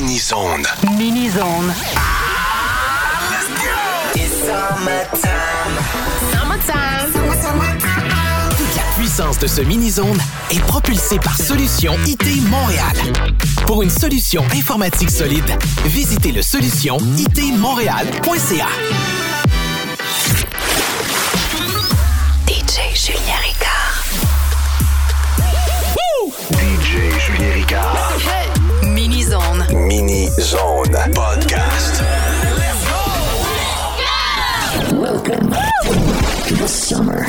Mini-zone. Mini-zone. Toute la puissance de ce mini-zone est propulsée par Solution IT Montréal. Pour une solution informatique solide, visitez le solution itmontréal.ca. DJ Julien Ricard. DJ Julien Ricard. Mini Zone Podcast. Let's go! Let's go! Welcome to the summer.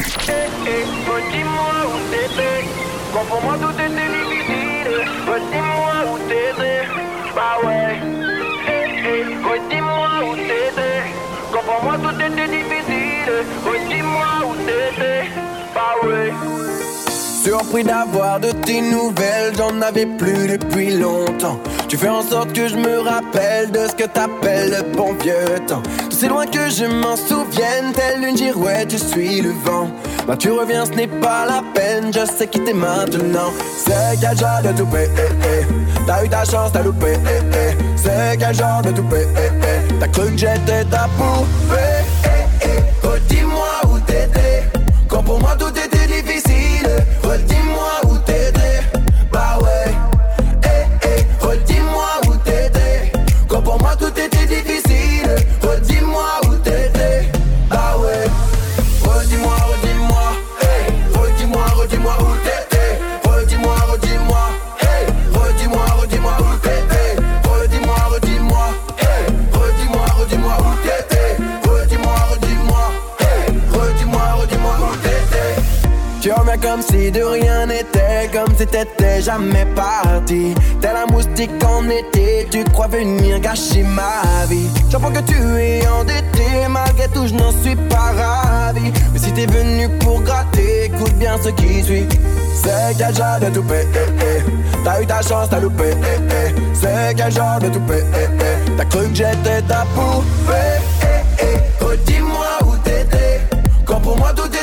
Comprends-moi tout est difficile, redis-moi où t'étais, bah ouais. Redis-moi où t'étais, comprends-moi tout était difficile, redis-moi où t'étais, bah ouais. Surpris d'avoir de tes nouvelles, j'en avais plus depuis longtemps. Tu fais en sorte que je me rappelle de ce que t'appelles le bon vieux temps. C'est loin que je m'en souvienne, telle une girouette, je suis le vent. Bah tu reviens, ce n'est pas la peine, je sais quitter maintenant. C'est quel genre de toupé, eh, eh. T'as eu ta chance, t'as loupé, eh, eh. C'est quel genre de toupé, eh. T'as cru que j'étais ta poupée, eh. Redis-moi où t'étais, quand pour moi tout de rien n'était, comme si t'étais jamais parti. T'es la moustique en été, tu crois venir gâcher ma vie. J'apprends que tu es endetté, malgré tout je n'en suis pas ravi. Mais si t'es venu pour gratter, écoute bien ce qui suit. C'est quel genre de toupé, eh, eh? T'as eu ta chance, t'as loupé, eh, eh? C'est quel genre de toupé, eh, eh? T'as cru que j'étais ta poupée, eh. Redis-moi où t'étais, quand pour moi tout était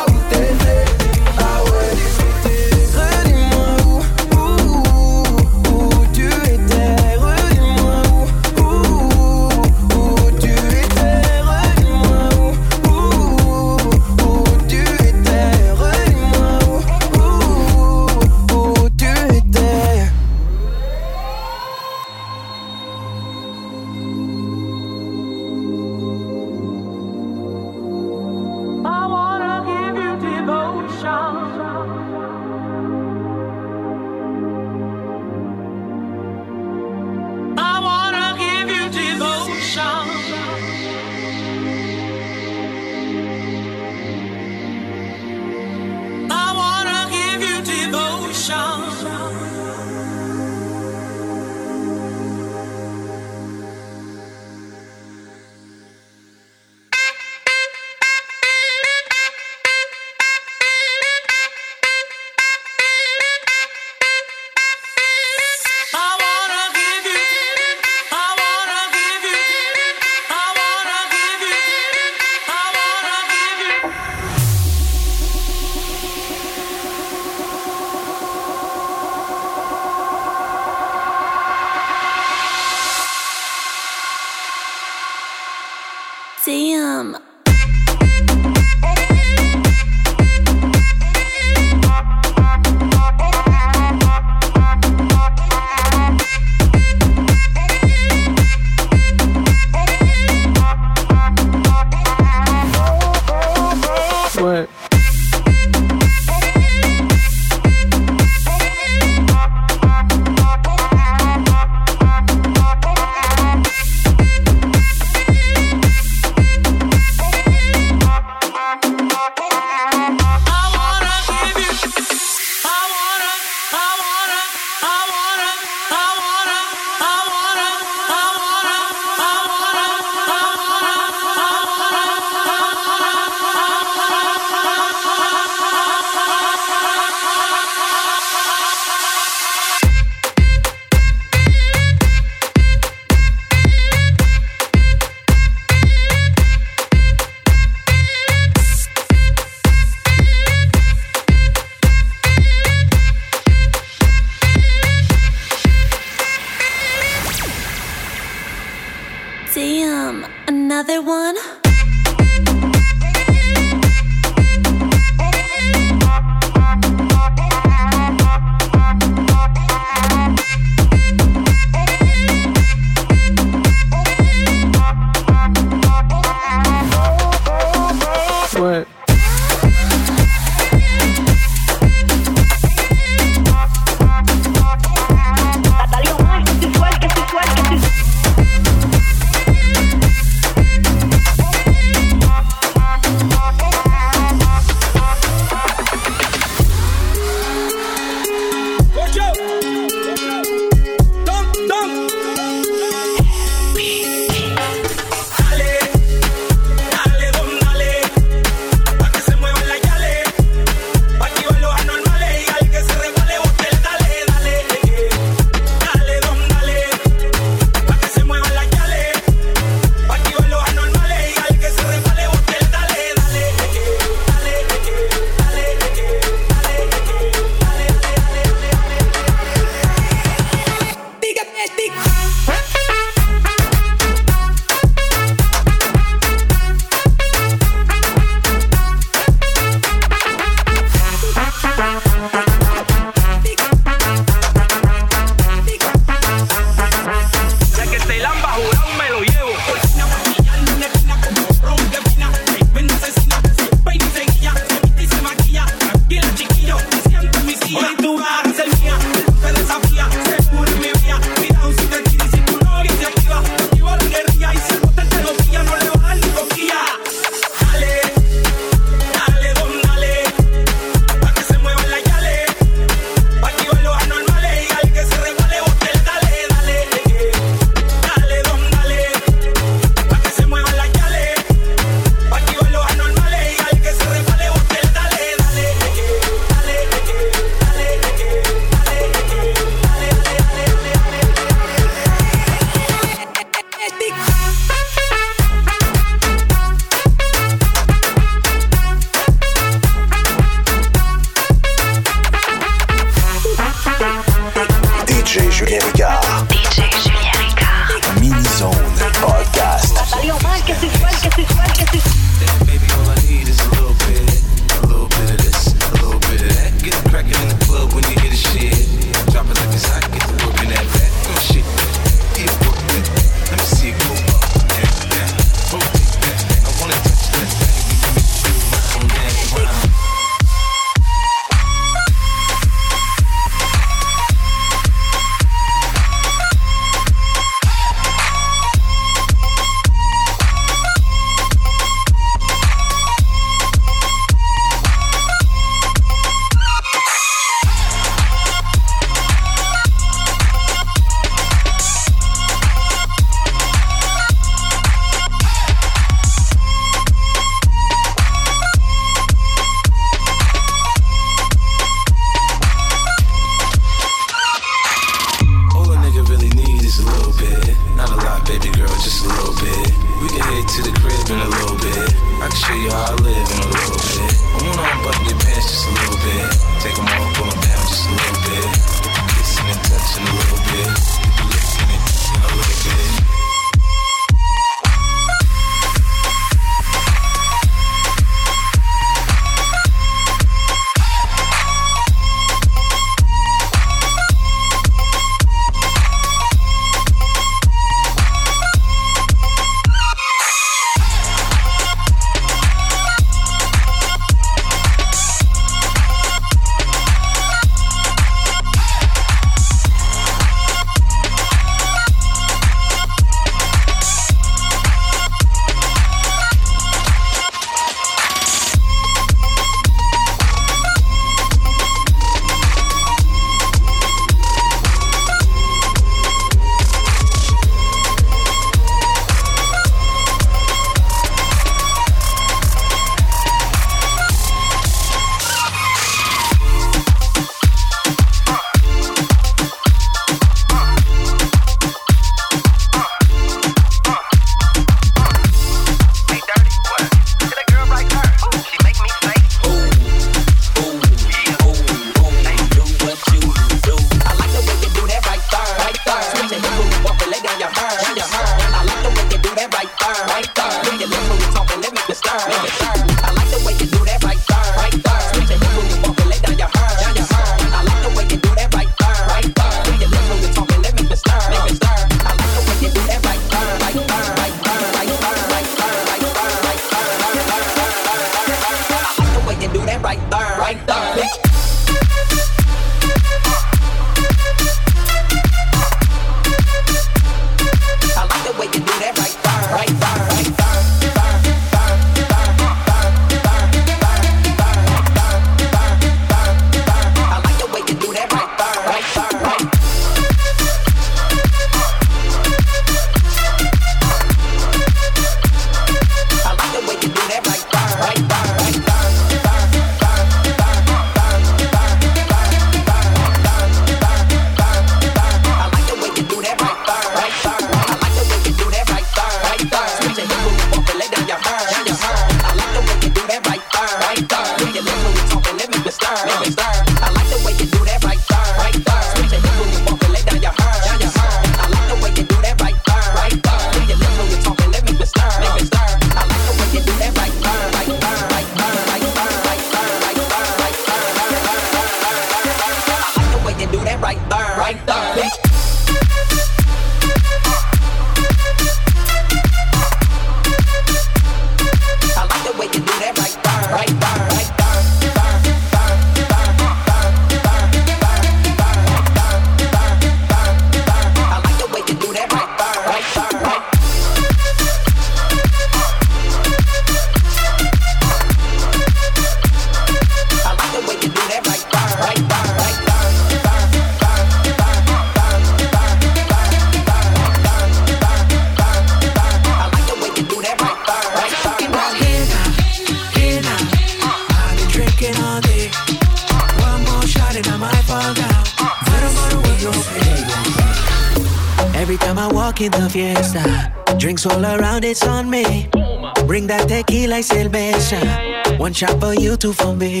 shot for you two for me.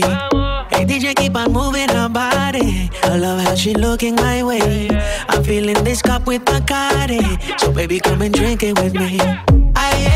Hey DJ, keep on moving her body. I love how she looking my way. I'm feeling this cup with Bacardi, so baby, come and drink it with me. I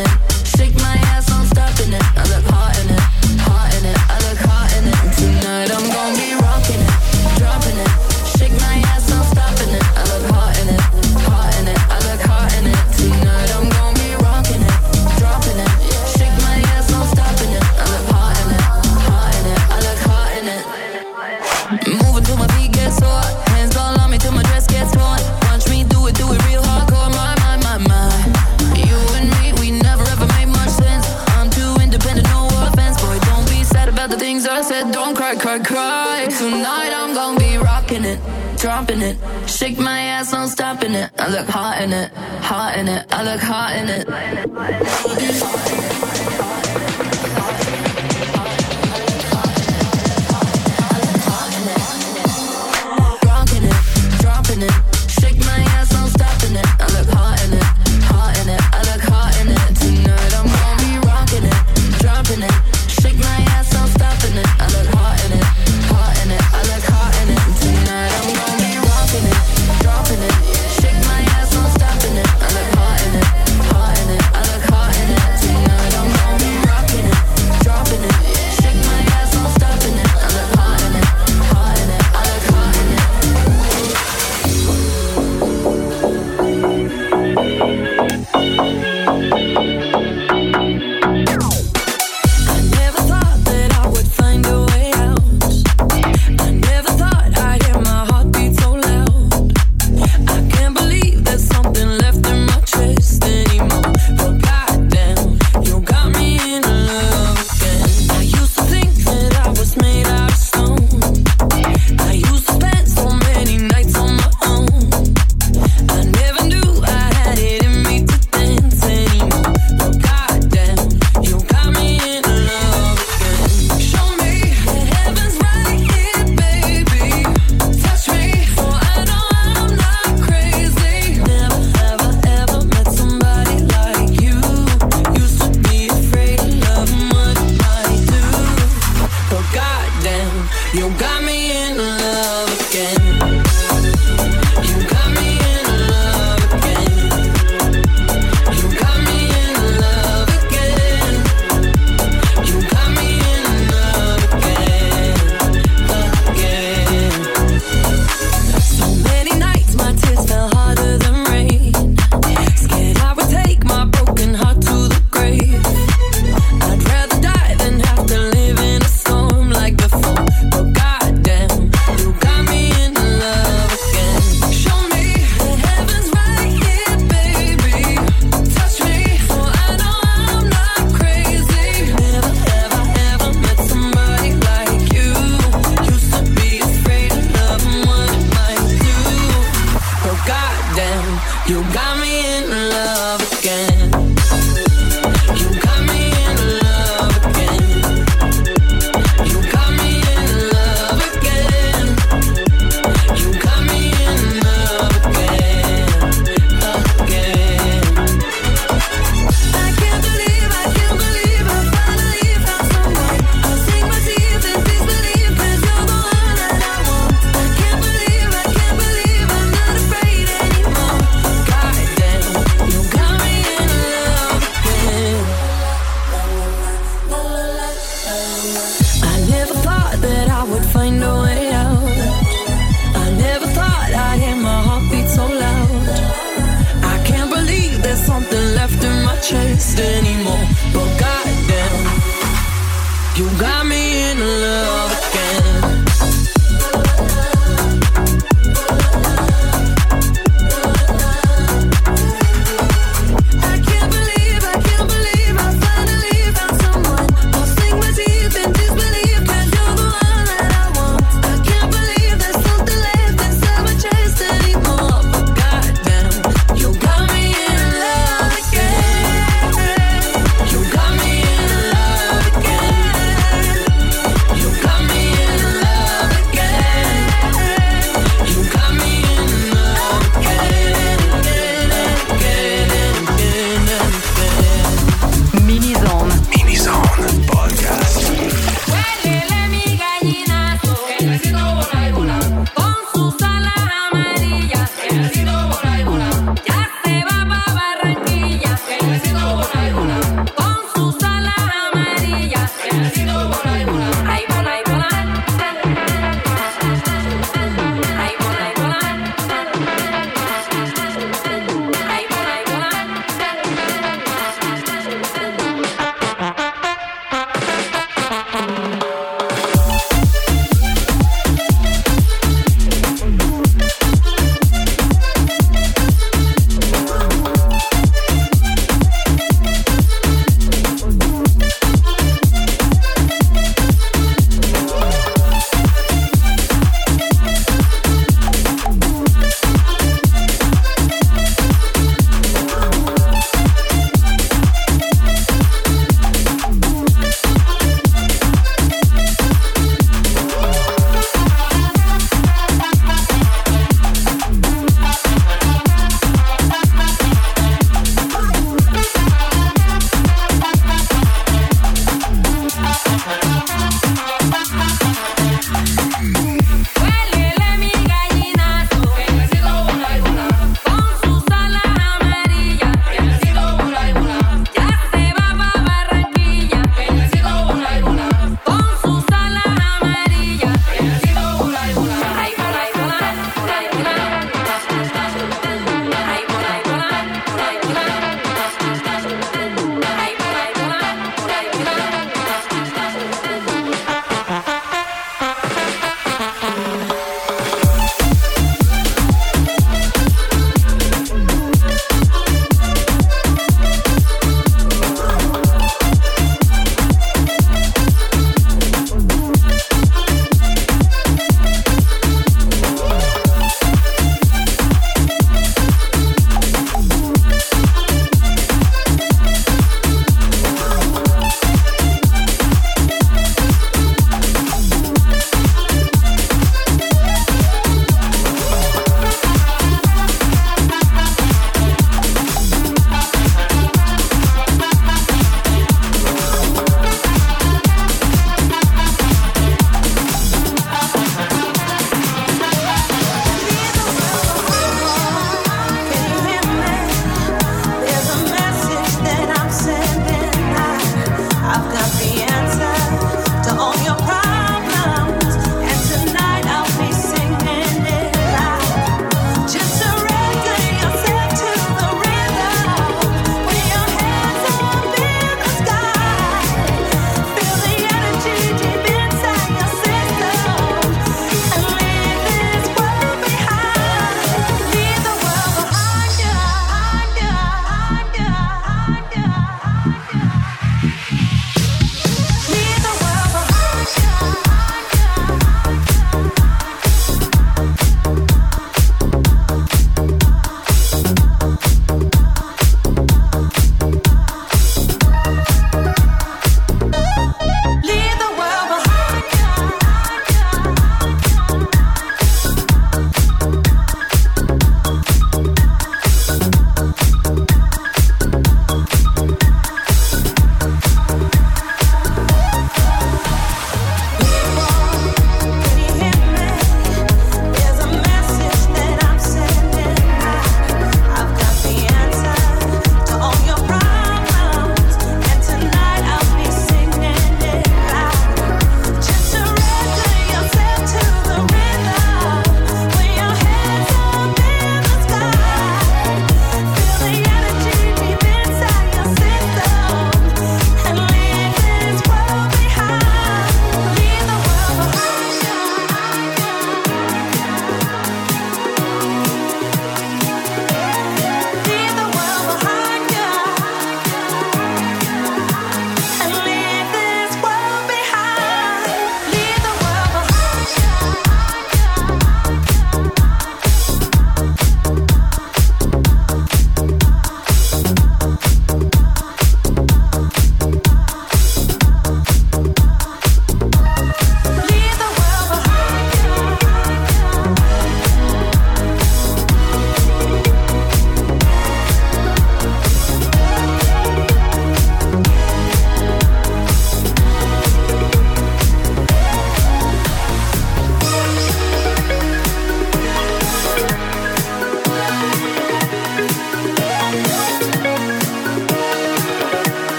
it, I look hot in it.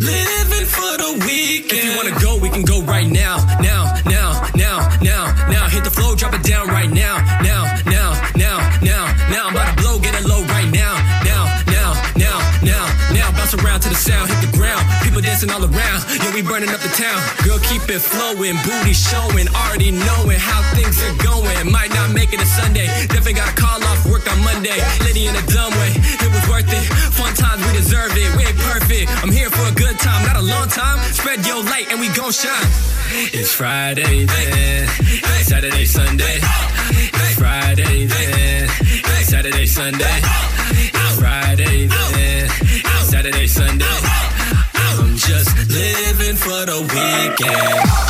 Living for the weekend. If you wanna go, we can go right now we burning up the town. Girl, keep it flowing, booty showing, already knowing how things are going. Might not make it a Sunday, definitely gotta call off work on Monday. Liddy in a dumb way, it was worth it. Fun times, we deserve it. We ain't perfect. I'm here for a good time, not a long time. Spread your light and we gon' shine. It's Friday then, it's Saturday, Sunday. It's Friday then, it's Saturday, Sunday. It's Friday then, it's Saturday, Sunday just living for the weekend.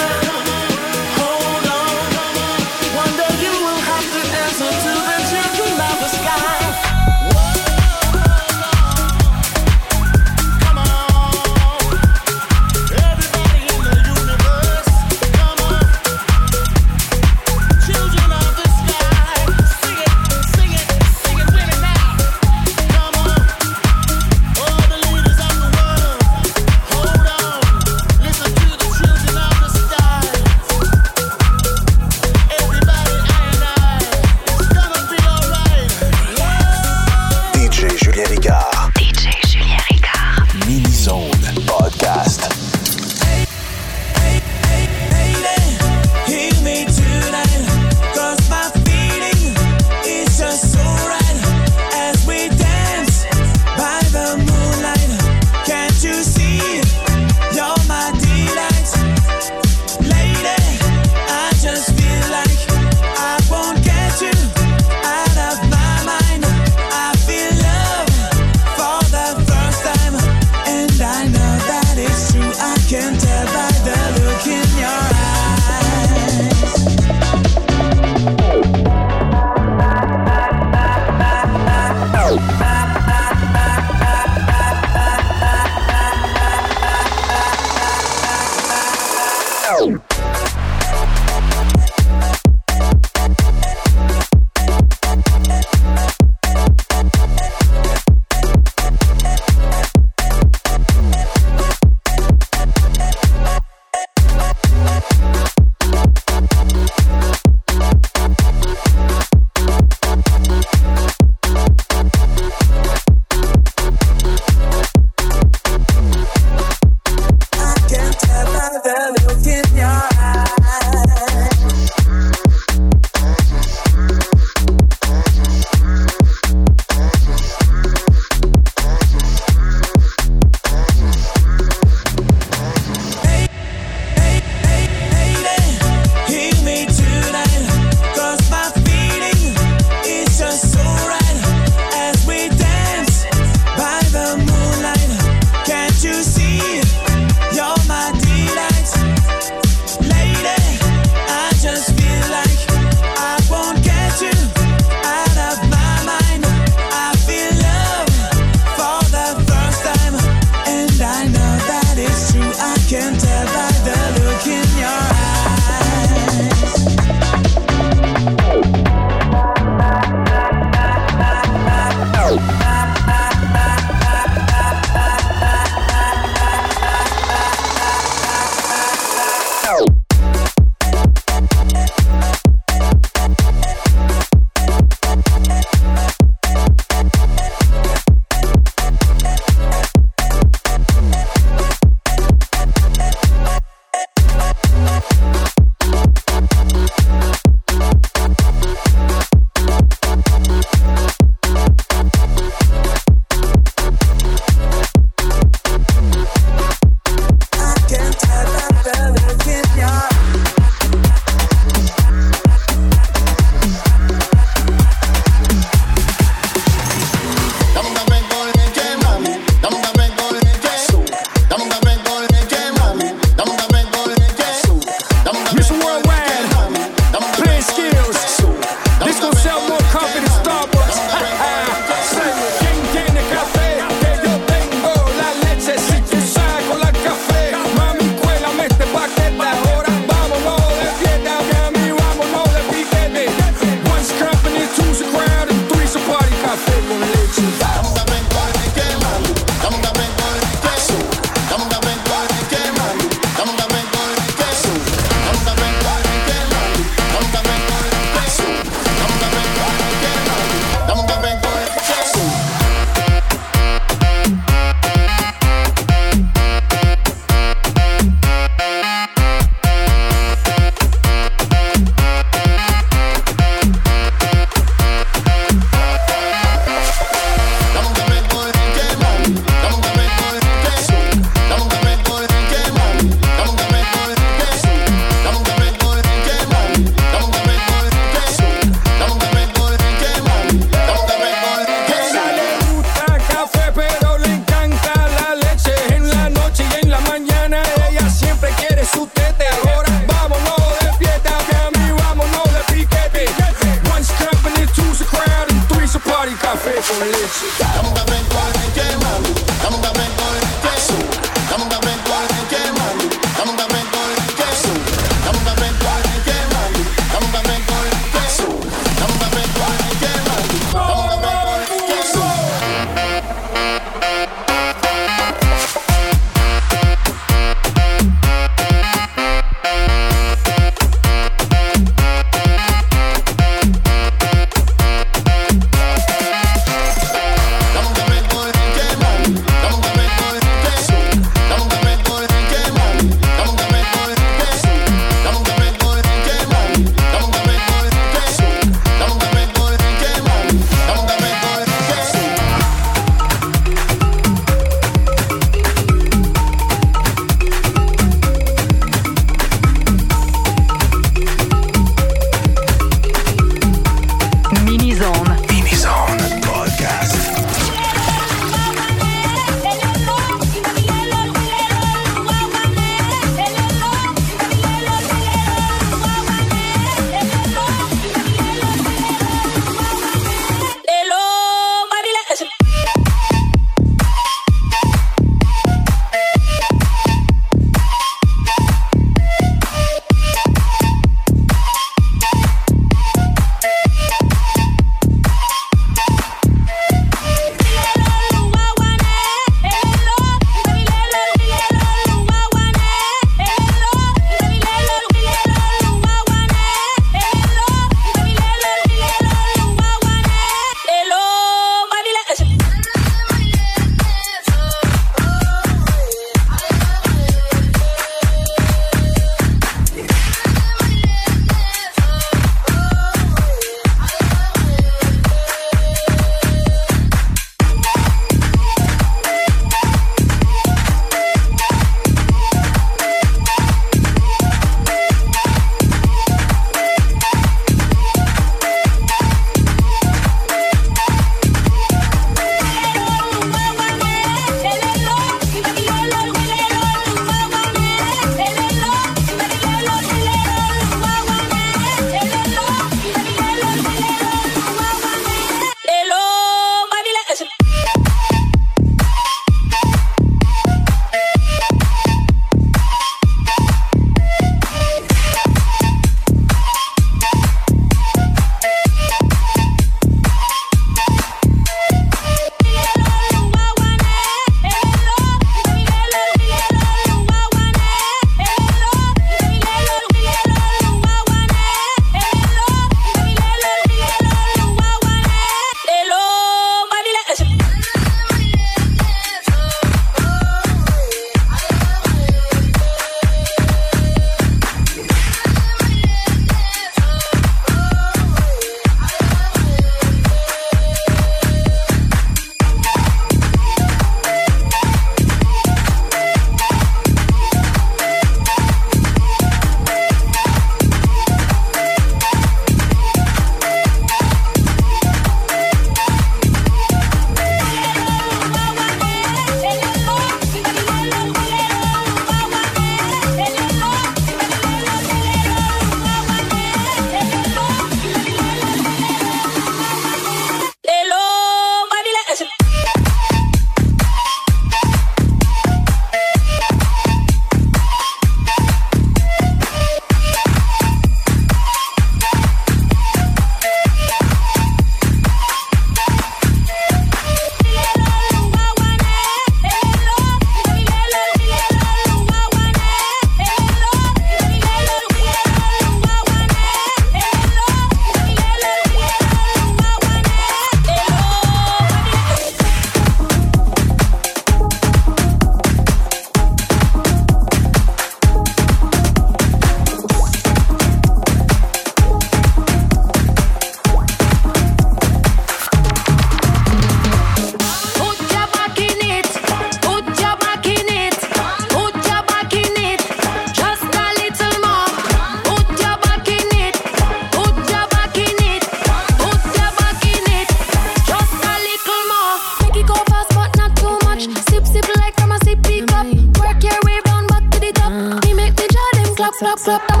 Clap,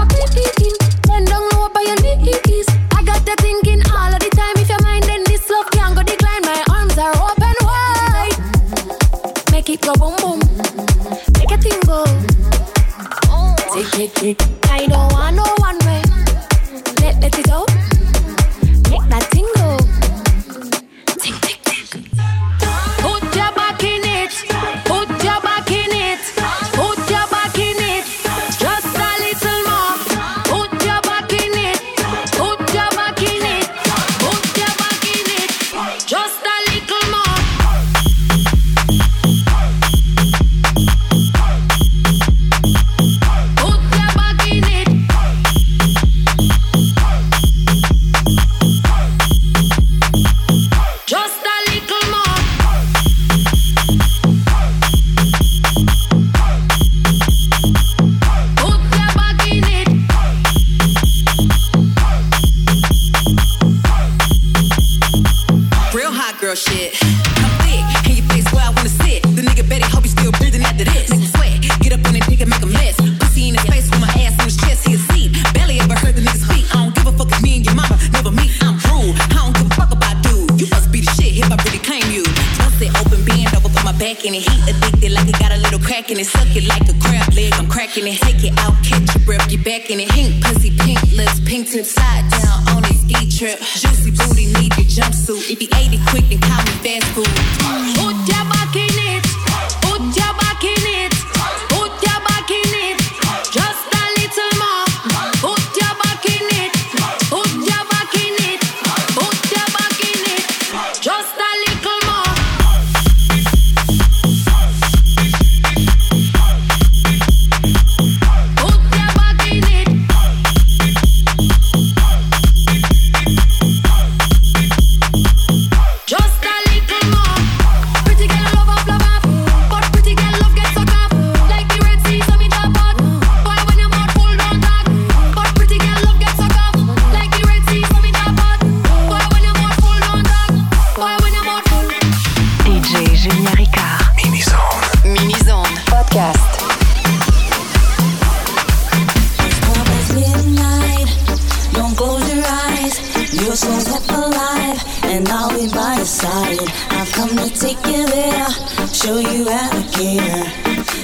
and I'll be by your side. I've come to take you there, show you how to care.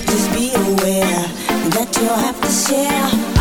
Just be aware that you'll have to share.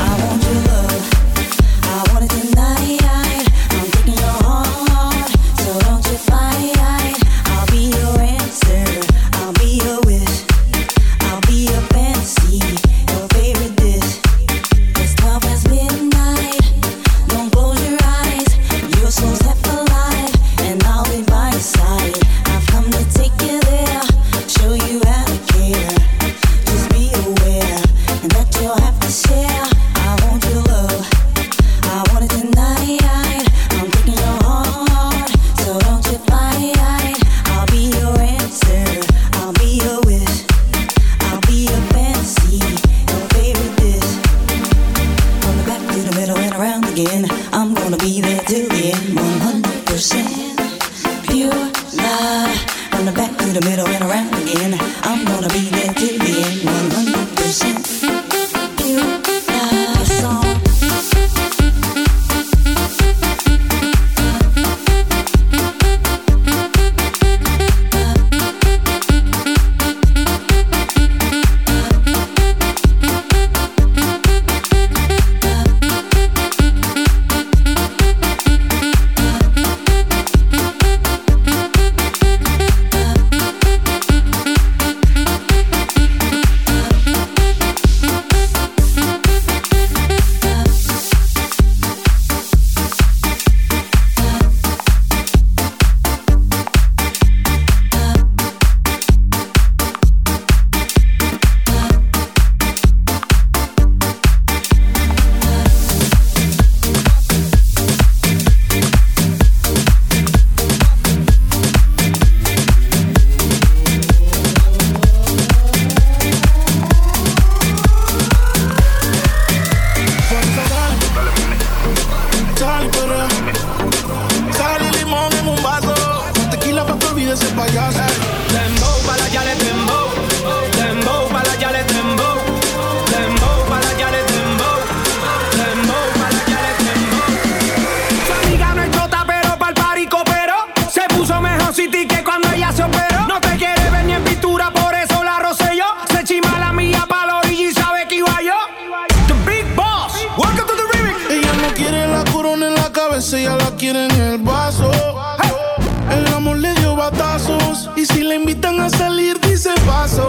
invitan a salir, dice paso.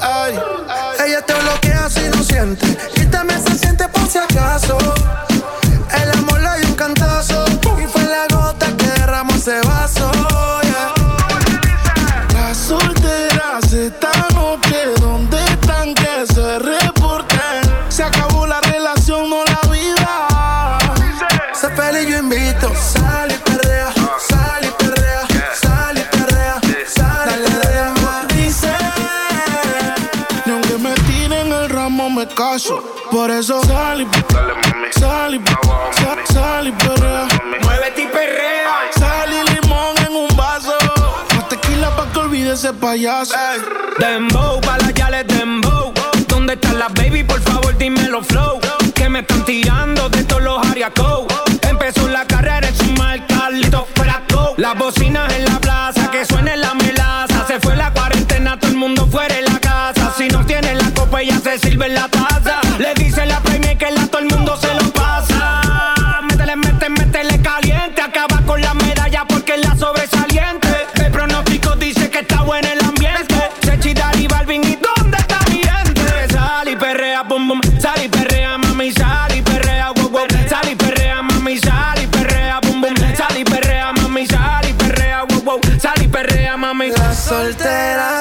Ay. Ella te bloquea si no siente. Quítame ese siente por si acaso. eso. Sal y dale mami. Sal y sal, sal y perrea. Muévete y perrea. Sal limón en un vaso. Más tequila pa' que olvide ese payaso. Hey. Dembow, pa' las yales dembow. ¿Dónde están las baby? Por favor, dímelo flow. Que me están tirando de todos los ariacos. Empezó la carrera en su marca, listo, fuera go. Las bocinas en la plaza, que suene la melaza. Se fue la cuarentena, todo el mundo fuera de la casa. Si no tiene la copa, ya se sirve en la taza. Le dice la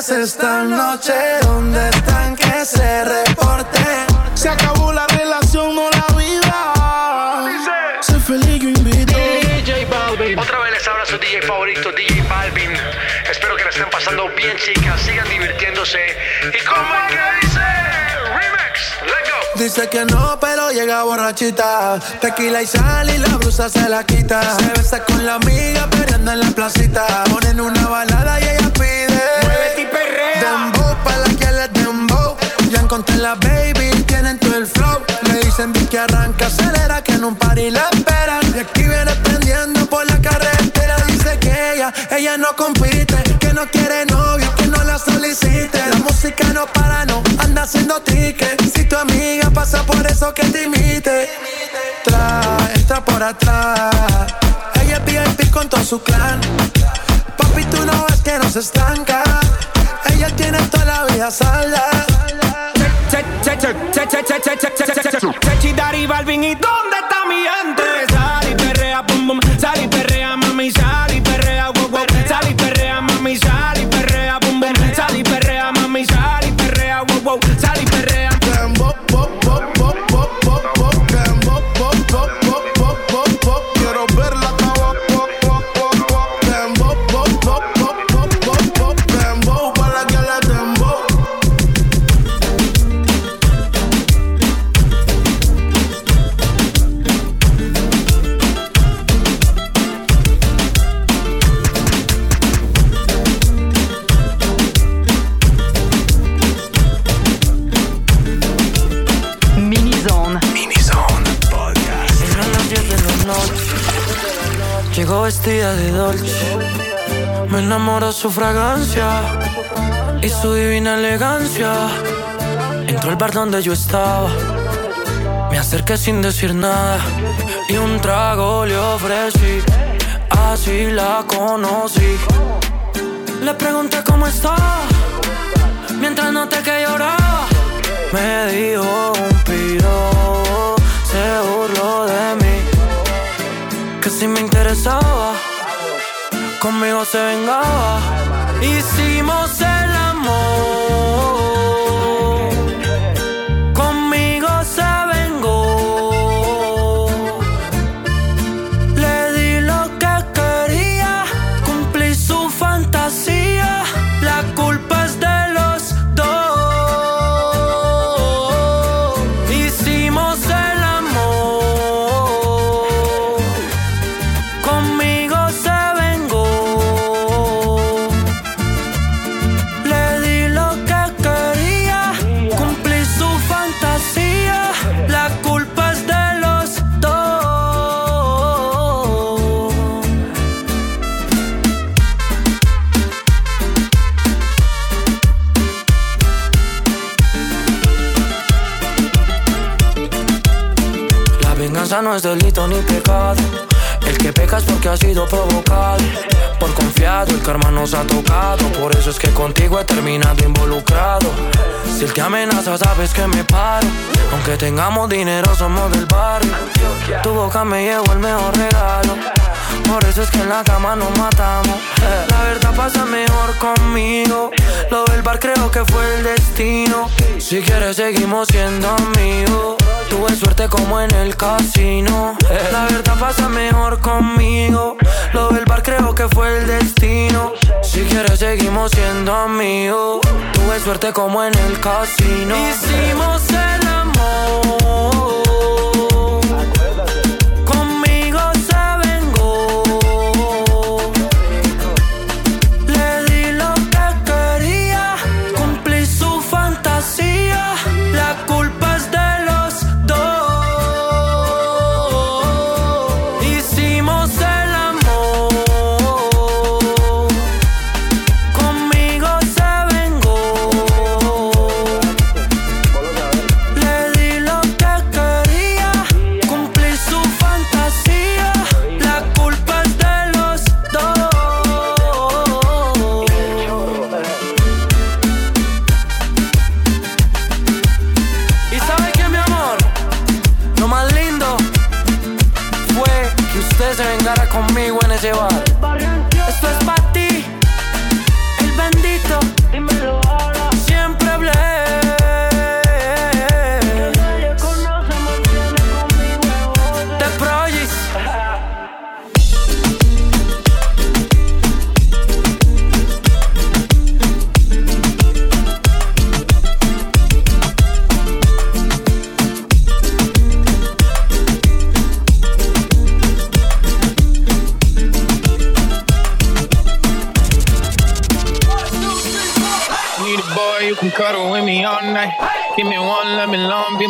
esta noche, ¿dónde están que se reporten? Se acabó la relación, no la vida. Sé feliz, yo invito. DJ Balvin. Otra vez les habla su DJ favorito, DJ Balvin. Espero que la estén pasando bien, chicas. Sigan divirtiéndose. ¿Y cómo Dice que no, pero llega borrachita. Tequila y sal y la blusa se la quita. Se besa con la amiga, perreando en la placita. Ponen una balada y ella pide. Muévete y perrea. Dembow, pa' la que le dembow. Ya encontré la baby, tienen todo el flow. Le dicen que arranca, acelera, que en un party la esperan. Y aquí viene prendiendo por la carretera. Dice que ella, ella no compite, que no quiere novio, que no la solicite. La música no para, no anda haciendo ticket. Si tu amiga pasa por eso que te imite. Tra, está por atrás. Ella es VIP con todo su clan. Papi, tú no ves que no se estanca. Ella tiene toda la vida salda. Sechi, Dari, Balvin, ¿y dónde está mi gente? Sal y perrea, bum, bum. Sal y perrea, mami, sal y perrea, wow, wow. Sal y perrea, mami, sal De dolce. Me enamoró su fragancia y su divina elegancia. Entró al bar donde yo estaba. Me acerqué sin decir nada y un trago le ofrecí. Así la conocí. Le pregunté cómo estaba mientras noté que lloraba. Me dijo un piro, se burló de mí. Que si me interesaba, conmigo se vengaba. Hicimos el amor, no es delito ni pecado. El que peca es porque ha sido provocado. Por confiado, el karma nos ha tocado. Por eso es que contigo he terminado involucrado. Si el que amenaza, sabes que me paro. Aunque tengamos dinero, somos del barrio. Tu boca me llevó el mejor regalo. Por eso es que en la cama nos matamos. La verdad pasa mejor conmigo. Lo del bar creo que fue el destino. Si quieres, seguimos siendo amigos. Tuve suerte como en el casino. La verdad pasa mejor conmigo. Lo del bar creo que fue el destino. Si quieres, seguimos siendo amigos. Tuve suerte como en el casino. Hicimos el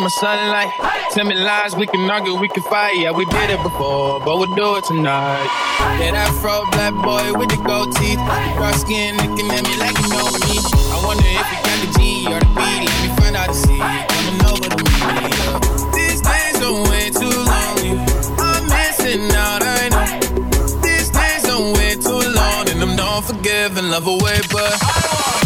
my sunlight. Tell me lies, we can argue, we can fight. Yeah, we did it before, but we'll do it tonight. That fro black boy with the gold teeth. Dark skin looking at me like you know me. I wonder if you got the G or the B. Let me find out to see. Coming over to me. Yeah. These days are way too long. I'm missing out, I know. These days are way too long, and I'm not forgiving, love away, but.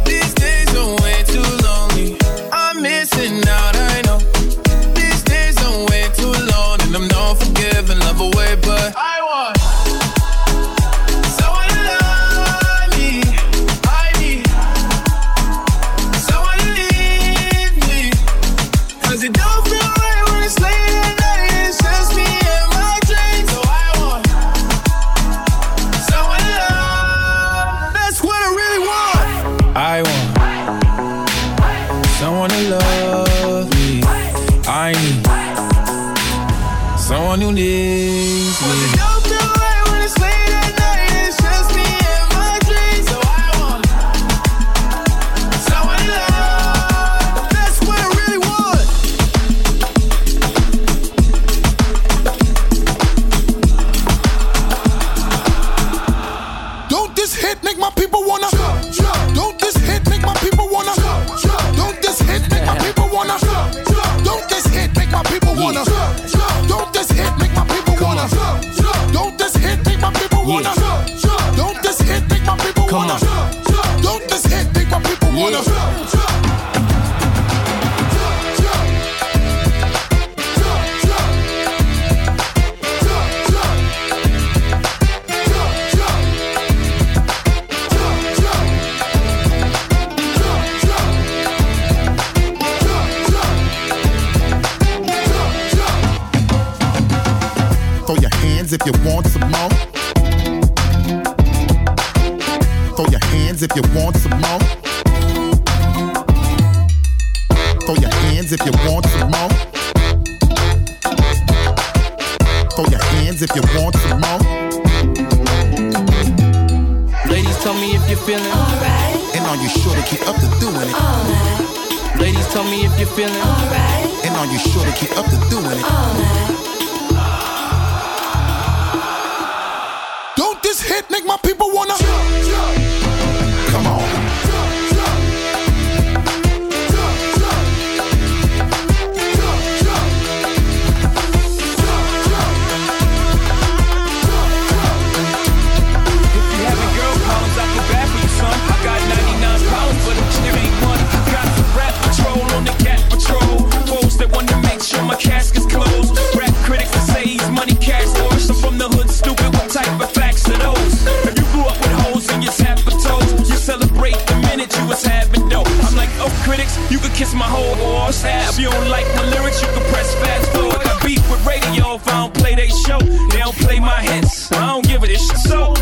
Kiss my whole horse. If you don't like my lyrics, you can press fast forward. Got beef with radio if I don't play they show. They don't play my hits. I don't give a shit. So,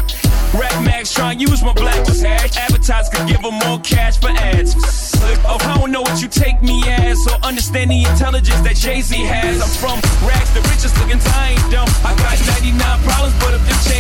Rap Max try and use my black was hash. Advertisers could give them more cash for ads. Oh, I don't know what you take me as, or understand the intelligence that Jay Z has. I'm from rags, the richest looking, I ain't dumb. I got 99 problems, but if you change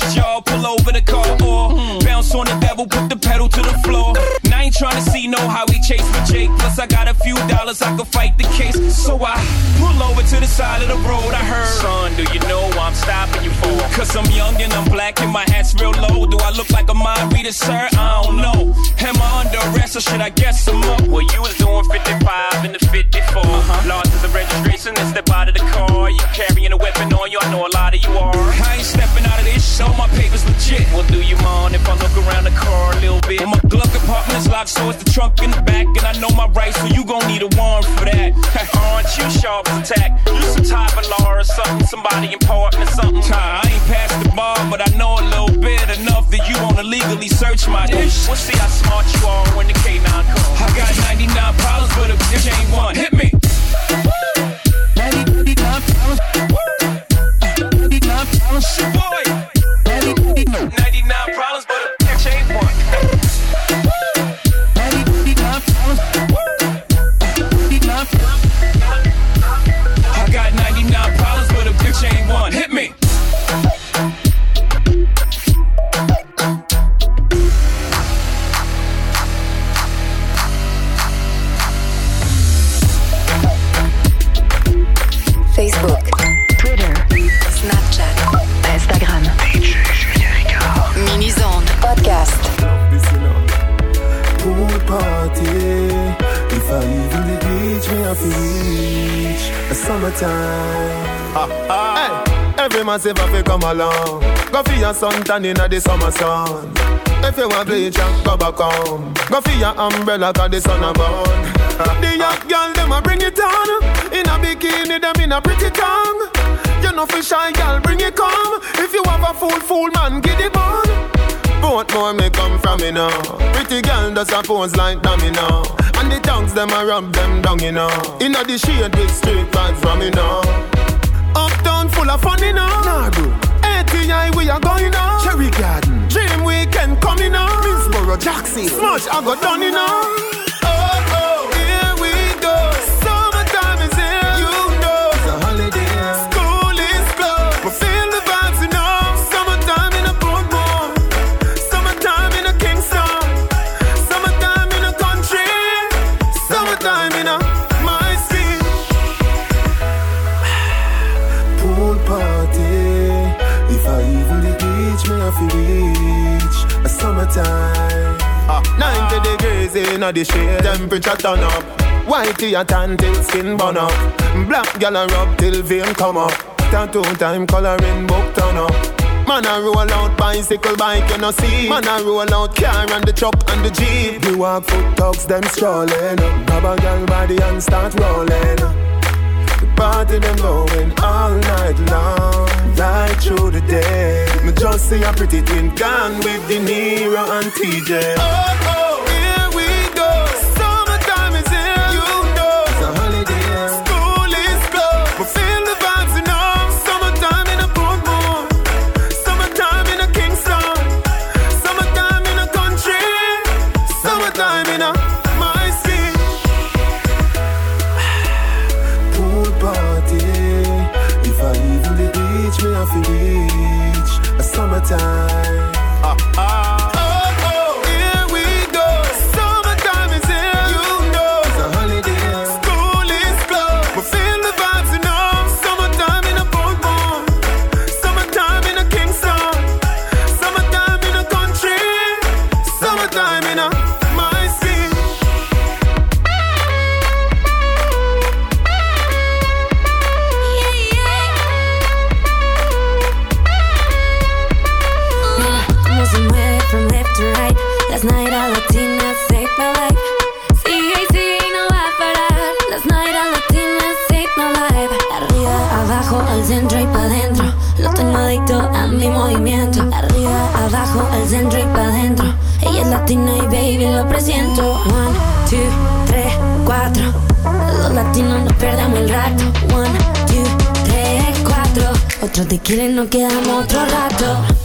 two y'all. Pull over the car or bounce on the devil, put the pedal to the floor. And I ain't trying to see no how he chase with Jake. Plus, I got a few dollars, I can fight the case. So I pull over to the side of the road. I heard, son, do you know I'm stopping you for? Cause I'm young and I'm black and my hat's real low. Do I look like a mind reader, sir? I don't know. Am I under arrest or should I guess some more? Well, you was doing 55 in the 54. Uh-huh. Lost the registration and step out of the car. You carrying a weapon on you, I know a lot of you are. I ain't stepping out of this show, my paper's legit. Well, do you mind if I look around the car a little bit? Well, my glove compartment's locked, so it's the trunk in the back. And I know my rights, so you gon' need a warrant for that. Aren't you sharp as attack? You some type of law or something, somebody important or something. I ain't past the bar, but I know a little bit enough that you wanna legally search my dish. We'll see how smart you are when the K9 comes. I got 99 problems, but a bitch ain't one. Hit me. 99 problems. 99 problems. Boy. Ah. Hey, every man say fi come along. Go for your suntan inna the summer sun. If you want bleach, and go back home. Go for your umbrella 'cause the sun a burn. the young girl them a bring it on. In a bikini, them in a pretty tongue. You know for shy girl, bring it come. If you have a fool, fool man, get it on. Both more may come from me now. Pretty girl does a pose like. And the tongues them a rub them down, you know. Inna the shade with straight vibes from me now. Uptown full of fun, you know. Nah, bro. ATI we are going now. Cherry Garden. Dream Weekend coming now. Minsboro, Jackson. Smash, I got done, you know. Summertime. Ah, 90 degrees in the shade, temperature turn up. Whitey a tan till skin burn up. Black gal a rub till vein come up. Tattoo time coloring book turn up. Man a roll out bicycle bike you no see. Man a roll out car and the truck and the jeep. You walk foot dogs them strolling. Grab a gal body and start rolling. The party them going all night long, right through the day. Me just see a pretty twin gone with De Niro and TJ. Oh, oh, a right. Las Naira Latinas take my life. Sigue y sigue y no va a parar. Las Naira Latinas take my life. Arriba, abajo, al centro y pa' dentro. Lo tengo adicto a mi movimiento. Arriba, abajo, al centro y pa' dentro. Ella es latina y baby lo presiento. One, two, tres, cuatro. Los latinos no perdamos el rato. One, two, tres, cuatro. Otro te quiere, no quedamos otro rato.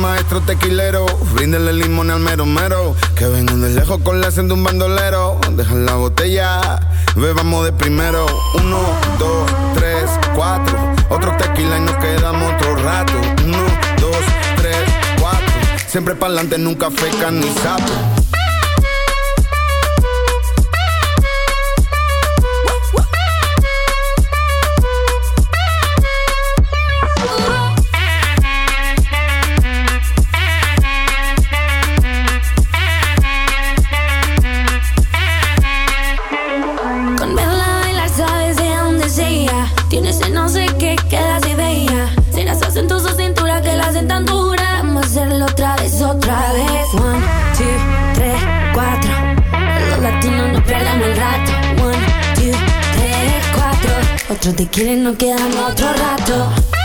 Maestro tequilero. Bríndenle limón al mero mero. Que vengan de lejos con la senda un bandolero. Dejan la botella Bebamos de primero. Uno, dos, tres, cuatro. Otro tequila y nos quedamos otro rato. Uno, dos, tres, cuatro. Siempre pa'lante, nunca feca ni sapo. Otro te quiere, no quedamos otro rato.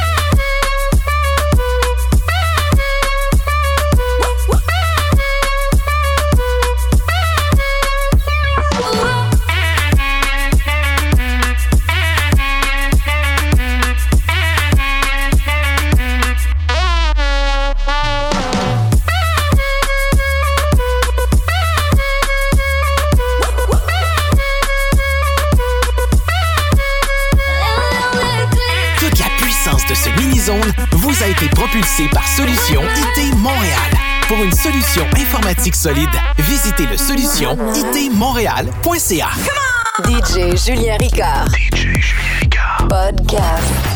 Pour une solution informatique solide, visitez le solution itmontréal.ca. DJ Julien Ricard. DJ Julien Ricard. Podcast.